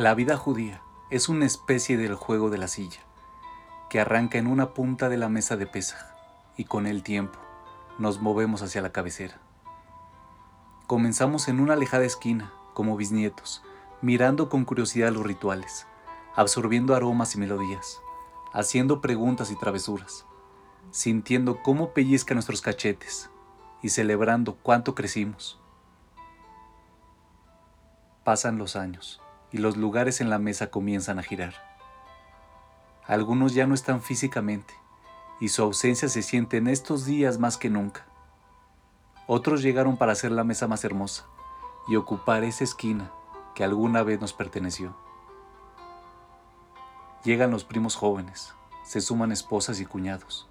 La vida judía es una especie del juego de la silla, que arranca en una punta de la mesa de pesa y con el tiempo nos movemos hacia la cabecera. Comenzamos en una alejada esquina, como bisnietos, mirando con curiosidad los rituales, absorbiendo aromas y melodías, haciendo preguntas y travesuras, sintiendo cómo pellizca nuestros cachetes y celebrando cuánto crecimos. Pasan los años y los lugares en la mesa comienzan a girar. Algunos ya no están físicamente y su ausencia se siente en estos días más que nunca. Otros llegaron para hacer la mesa más hermosa y ocupar esa esquina que alguna vez nos perteneció. Llegan los primos jóvenes, se suman esposas y cuñados.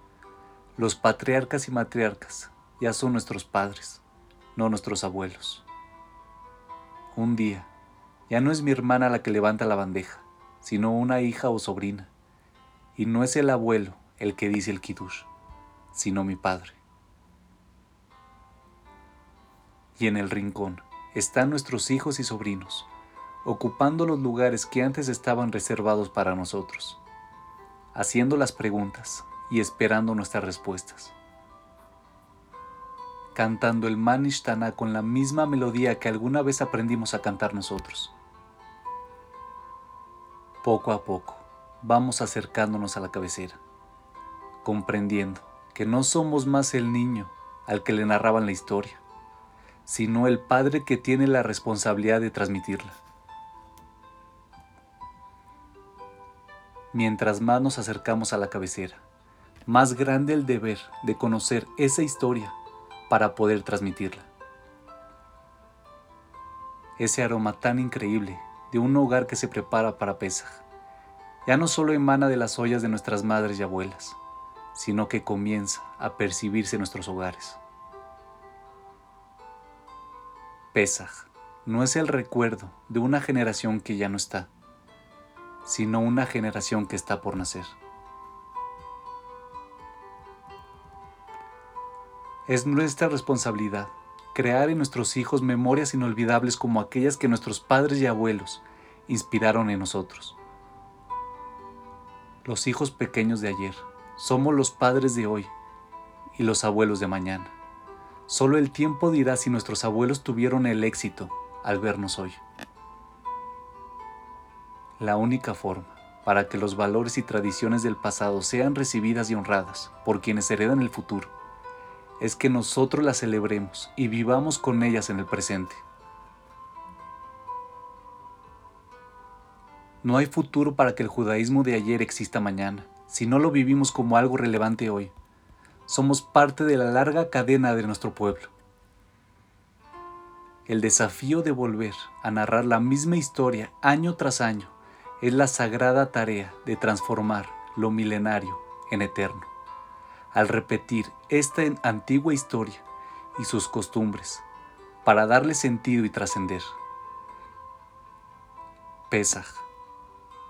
Los patriarcas y matriarcas ya son nuestros padres, no nuestros abuelos. Un día, ya no es mi hermana la que levanta la bandeja, sino una hija o sobrina. Y no es el abuelo el que dice el kiddush, sino mi padre. Y en el rincón están nuestros hijos y sobrinos, ocupando los lugares que antes estaban reservados para nosotros, haciendo las preguntas y esperando nuestras respuestas. Cantando el Manishtana con la misma melodía que alguna vez aprendimos a cantar nosotros poco a poco vamos acercándonos a la cabecera, comprendiendo que no somos más el niño al que le narraban la historia, sino el padre que tiene la responsabilidad de transmitirla. Mientras más nos acercamos a la cabecera, más grande el deber de conocer esa historia para poder transmitirla. Ese aroma tan increíble de un hogar que se prepara para Pesaj. Ya no solo emana de las ollas de nuestras madres y abuelas, sino que comienza a percibirse en nuestros hogares. Pesaj no es el recuerdo de una generación que ya no está, sino una generación que está por nacer. Es nuestra responsabilidad crear en nuestros hijos memorias inolvidables como aquellas que nuestros padres y abuelos inspiraron en nosotros. Los hijos pequeños de ayer somos los padres de hoy y los abuelos de mañana. Solo el tiempo dirá si nuestros abuelos tuvieron el éxito al vernos hoy. La única forma para que los valores y tradiciones del pasado sean recibidas y honradas por quienes heredan el futuro es que nosotros las celebremos y vivamos con ellas en el presente. No hay futuro para que el judaísmo de ayer exista mañana, si no lo vivimos como algo relevante hoy. Somos parte de la larga cadena de nuestro pueblo. El desafío de volver a narrar la misma historia año tras año es la sagrada tarea de transformar lo milenario en eterno al repetir esta antigua historia y sus costumbres para darle sentido y trascender. Pesaj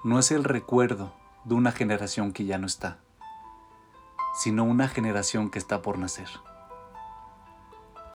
no es el recuerdo de una generación que ya no está, sino una generación que está por nacer.